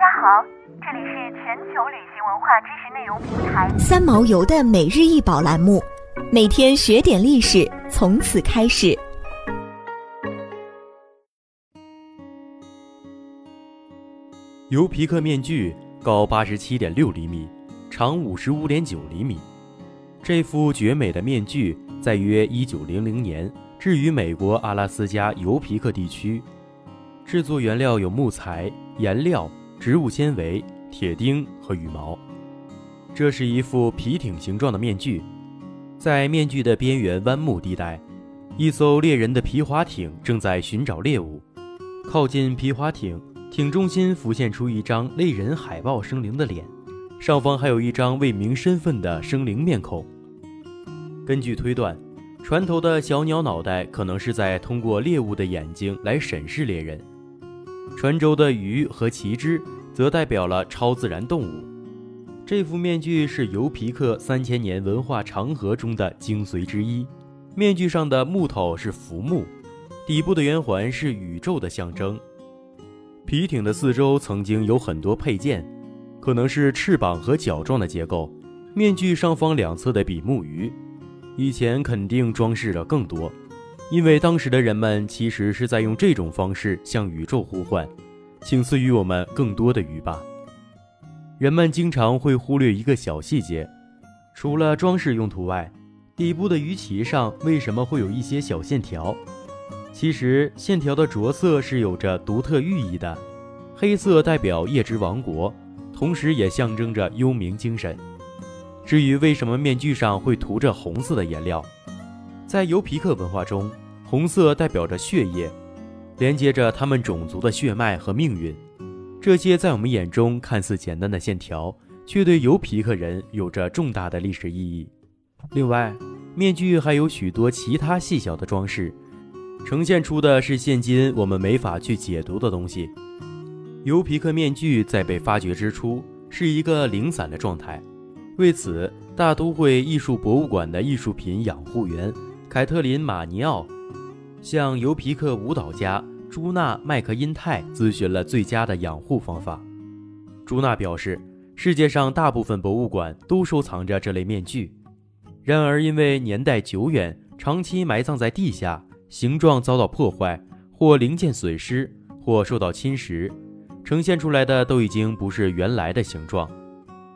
家好，这里是全球旅行文化知识内容平台三毛游的每日一宝栏目，每天学点历史，从此开始。尤皮克面具高八十七点六厘米，长五十五点九厘米。这副绝美的面具在约一九零零年置于美国阿拉斯加尤皮克地区，制作原料有木材、颜料、植物纤维、铁钉和羽毛。这是一副皮艇形状的面具，在面具的边缘弯木地带，一艘猎人的皮划艇正在寻找猎物。靠近皮划艇。艇中心浮现出一张类人海豹生灵的脸，上方还有一张未明身份的生灵面孔。根据推断，船头的小鸟脑袋可能是在通过猎物的眼睛来审视猎人，船轴的鱼和旗帜则代表了超自然动物。这副面具是尤皮克三千年文化长河中的精髓之一。面具上的木头是浮木，底部的圆环是宇宙的象征。皮艇的四周曾经有很多配件，可能是翅膀和角状的结构。面具上方两侧的比目鱼，以前肯定装饰着更多，因为当时的人们其实是在用这种方式向宇宙呼唤，请赐予我们更多的鱼吧。人们经常会忽略一个小细节，除了装饰用途外，底部的鱼鳍上为什么会有一些小线条？其实线条的着色是有着独特寓意的，黑色代表夜之王国，同时也象征着幽冥精神。至于为什么面具上会涂着红色的颜料，在尤皮克文化中，红色代表着血液，连接着他们种族的血脉和命运。这些在我们眼中看似简单的线条，却对尤皮克人有着重大的历史意义。另外，面具还有许多其他细小的装饰。呈现出的是现今我们没法去解读的东西。尤皮克面具在被发掘之初是一个零散的状态，为此，大都会艺术博物馆的艺术品养护员凯特琳·马尼奥向尤皮克舞蹈家朱娜·麦克因泰咨询了最佳的养护方法。朱娜表示，世界上大部分博物馆都收藏着这类面具，然而因为年代久远，长期埋葬在地下。形状遭到破坏，或零件损失，或受到侵蚀，呈现出来的都已经不是原来的形状。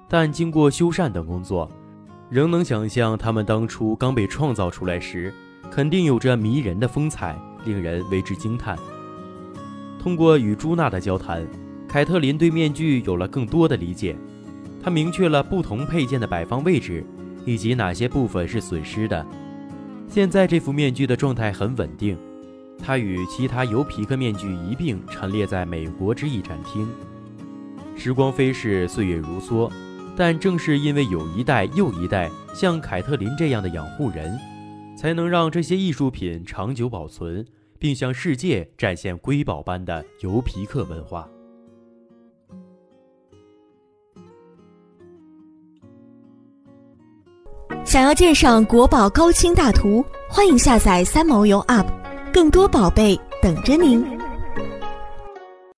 但经过修缮等工作，仍能想象他们当初刚被创造出来时，肯定有着迷人的风采，令人为之惊叹。通过与朱娜的交谈，凯特琳对面具有了更多的理解。她明确了不同配件的摆放位置，以及哪些部分是损失的。现在这副面具的状态很稳定，它与其他油皮克面具一并陈列在美国之翼展厅。时光飞逝，岁月如梭，但正是因为有一代又一代像凯特琳这样的养护人，才能让这些艺术品长久保存，并向世界展现瑰宝般的尤皮克文化。想要鉴赏国宝高清大图，欢迎下载三毛游 App，更多宝贝等着您。